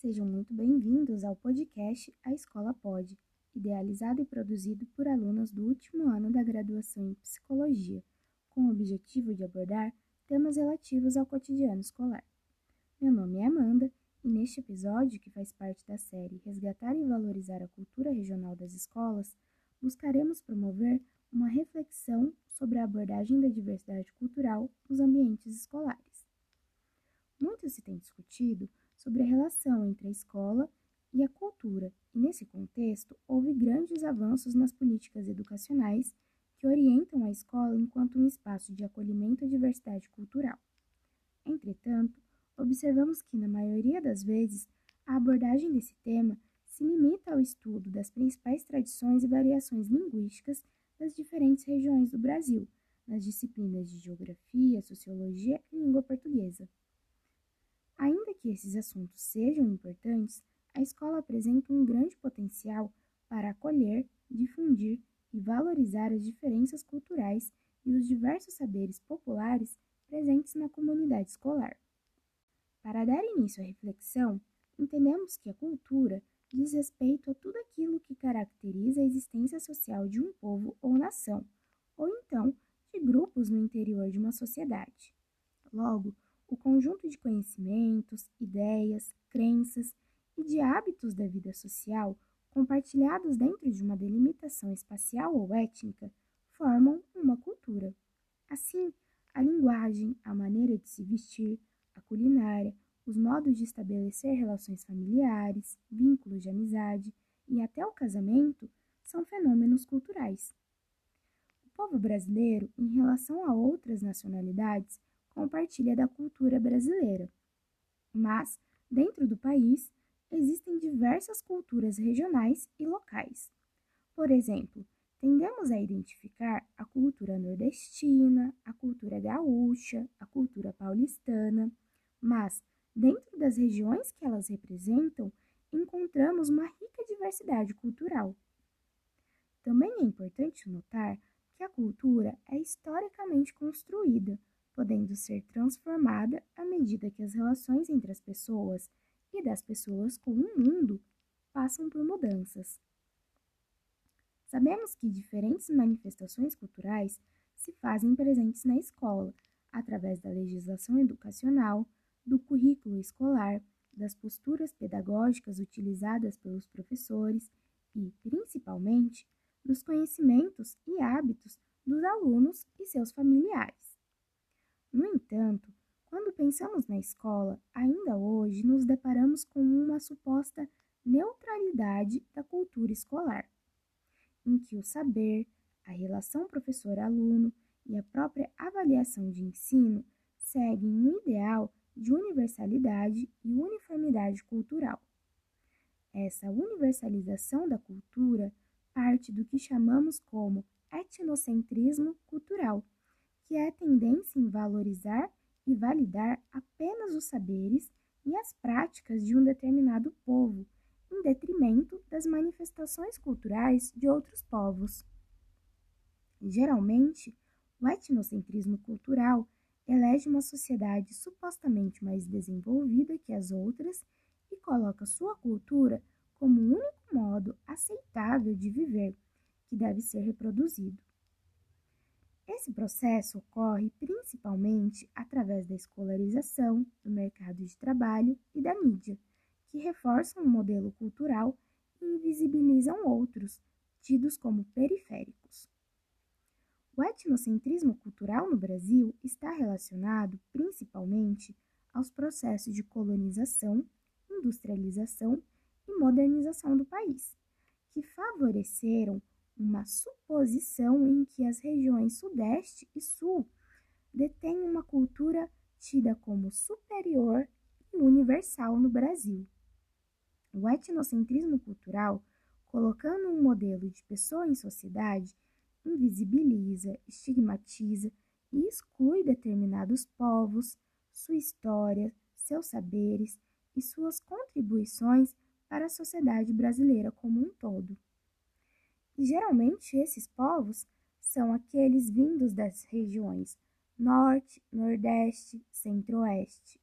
Sejam muito bem-vindos ao podcast A Escola Pode, idealizado e produzido por alunos do último ano da graduação em Psicologia, com o objetivo de abordar temas relativos ao cotidiano escolar. Meu nome é Amanda e neste episódio, que faz parte da série Resgatar e Valorizar a Cultura Regional das Escolas, buscaremos promover uma reflexão sobre a abordagem da diversidade cultural nos ambientes escolares. Muito se tem discutido sobre a relação entre a escola e a cultura, e nesse contexto houve grandes avanços nas políticas educacionais que orientam a escola enquanto um espaço de acolhimento à diversidade cultural. Entretanto, observamos que, na maioria das vezes, a abordagem desse tema se limita ao estudo das principais tradições e variações linguísticas das diferentes regiões do Brasil, nas disciplinas de Geografia, Sociologia e Língua Portuguesa. Que esses assuntos sejam importantes, a escola apresenta um grande potencial para acolher, difundir e valorizar as diferenças culturais e os diversos saberes populares presentes na comunidade escolar. Para dar início à reflexão, entendemos que a cultura diz respeito a tudo aquilo que caracteriza a existência social de um povo ou nação, ou então de grupos no interior de uma sociedade. Logo, o conjunto de conhecimentos, ideias, crenças e de hábitos da vida social compartilhados dentro de uma delimitação espacial ou étnica formam uma cultura. Assim, a linguagem, a maneira de se vestir, a culinária, os modos de estabelecer relações familiares, vínculos de amizade e até o casamento são fenômenos culturais. O povo brasileiro, em relação a outras nacionalidades, compartilha da cultura brasileira. Mas, dentro do país, existem diversas culturas regionais e locais. Por exemplo, tendemos a identificar a cultura nordestina, a cultura gaúcha, a cultura paulistana, mas, dentro das regiões que elas representam, encontramos uma rica diversidade cultural. Também é importante notar que a cultura é historicamente construída podendo ser transformada à medida que as relações entre as pessoas e das pessoas com o mundo passam por mudanças. Sabemos que diferentes manifestações culturais se fazem presentes na escola, através da legislação educacional, do currículo escolar, das posturas pedagógicas utilizadas pelos professores e, principalmente, dos conhecimentos e hábitos dos alunos e seus familiares. No entanto, quando pensamos na escola, ainda hoje nos deparamos com uma suposta neutralidade da cultura escolar, em que o saber, a relação professor-aluno e a própria avaliação de ensino seguem um ideal de universalidade e uniformidade cultural. Essa universalização da cultura parte do que chamamos como etnocentrismo cultural que é a tendência em valorizar e validar apenas os saberes e as práticas de um determinado povo, em detrimento das manifestações culturais de outros povos. Geralmente, o etnocentrismo cultural elege uma sociedade supostamente mais desenvolvida que as outras e coloca sua cultura como o único modo aceitável de viver, que deve ser reproduzido. Esse processo ocorre principalmente através da escolarização, do mercado de trabalho e da mídia, que reforçam um modelo cultural e invisibilizam outros, tidos como periféricos. O etnocentrismo cultural no Brasil está relacionado principalmente aos processos de colonização, industrialização e modernização do país, que favoreceram uma suposição em que as regiões Sudeste e Sul detêm uma cultura tida como superior e universal no Brasil. O etnocentrismo cultural, colocando um modelo de pessoa em sociedade, invisibiliza, estigmatiza e exclui determinados povos, sua história, seus saberes e suas contribuições para a sociedade brasileira como um todo. E geralmente esses povos são aqueles vindos das regiões Norte, Nordeste, Centro-Oeste.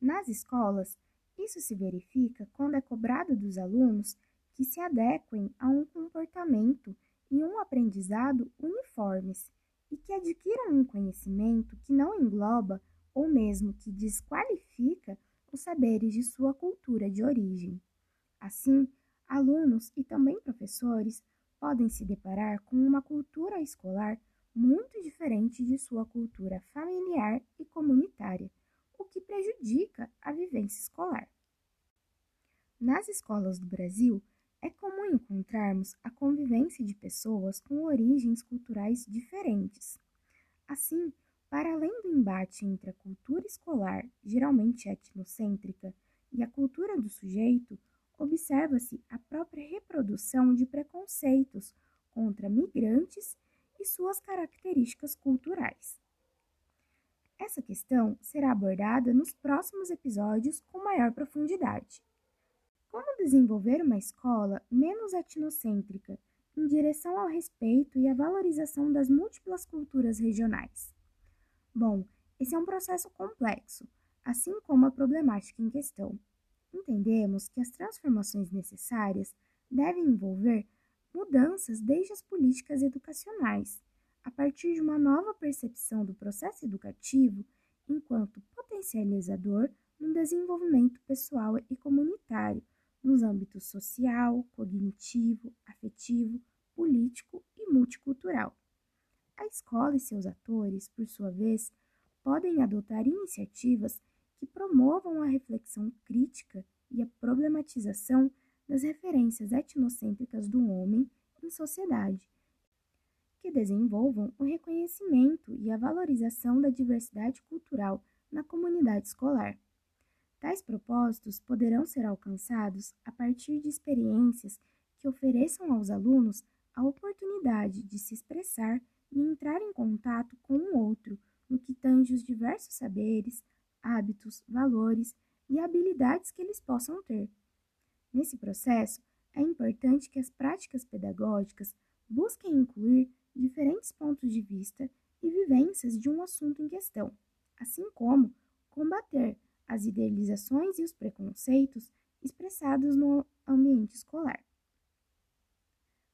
Nas escolas, Isso se verifica quando é cobrado dos alunos que se adequem a um comportamento e um aprendizado uniformes e que adquiram um conhecimento que não engloba ou mesmo que desqualifica os saberes de sua cultura de origem. Assim, alunos e também professores podem se deparar com uma cultura escolar muito diferente de sua cultura familiar e comunitária, o que prejudica a vivência escolar. Nas escolas do Brasil, é comum encontrarmos a convivência de pessoas com origens culturais diferentes. Assim, para além do embate entre a cultura escolar, geralmente etnocêntrica, e a cultura do sujeito, observa-se a própria reprodução de preconceitos contra migrantes e suas características culturais. Essa questão será abordada nos próximos episódios com maior profundidade. Como desenvolver uma escola menos etnocêntrica em direção ao respeito e à valorização das múltiplas culturas regionais? Bom, esse é um processo complexo, assim como a problemática em questão. Entendemos que as transformações necessárias devem envolver mudanças desde as políticas educacionais, a partir de uma nova percepção do processo educativo enquanto potencializador no desenvolvimento pessoal e comunitário, nos âmbitos social, cognitivo, afetivo, político e multicultural. A escola e seus atores, por sua vez, podem adotar iniciativas que promovam a reflexão crítica e a problematização das referências etnocêntricas do homem em sociedade, que desenvolvam o reconhecimento e a valorização da diversidade cultural na comunidade escolar. Tais propósitos poderão ser alcançados a partir de experiências que ofereçam aos alunos a oportunidade de se expressar e entrar em contato com o outro no que tange os diversos saberes, hábitos, valores e habilidades que eles possam ter. Nesse processo, é importante que as práticas pedagógicas busquem incluir diferentes pontos de vista e vivências de um assunto em questão, assim como combater as idealizações e os preconceitos expressados no ambiente escolar.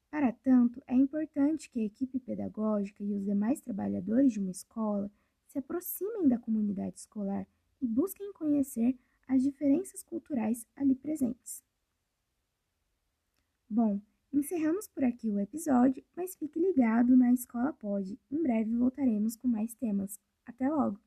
Para tanto, é importante que a equipe pedagógica e os demais trabalhadores de uma escola se aproximem da comunidade escolar e busquem conhecer as diferenças culturais ali presentes. Bom, encerramos por aqui o episódio, mas fique ligado na Escola Pode. Em breve voltaremos com mais temas. Até logo!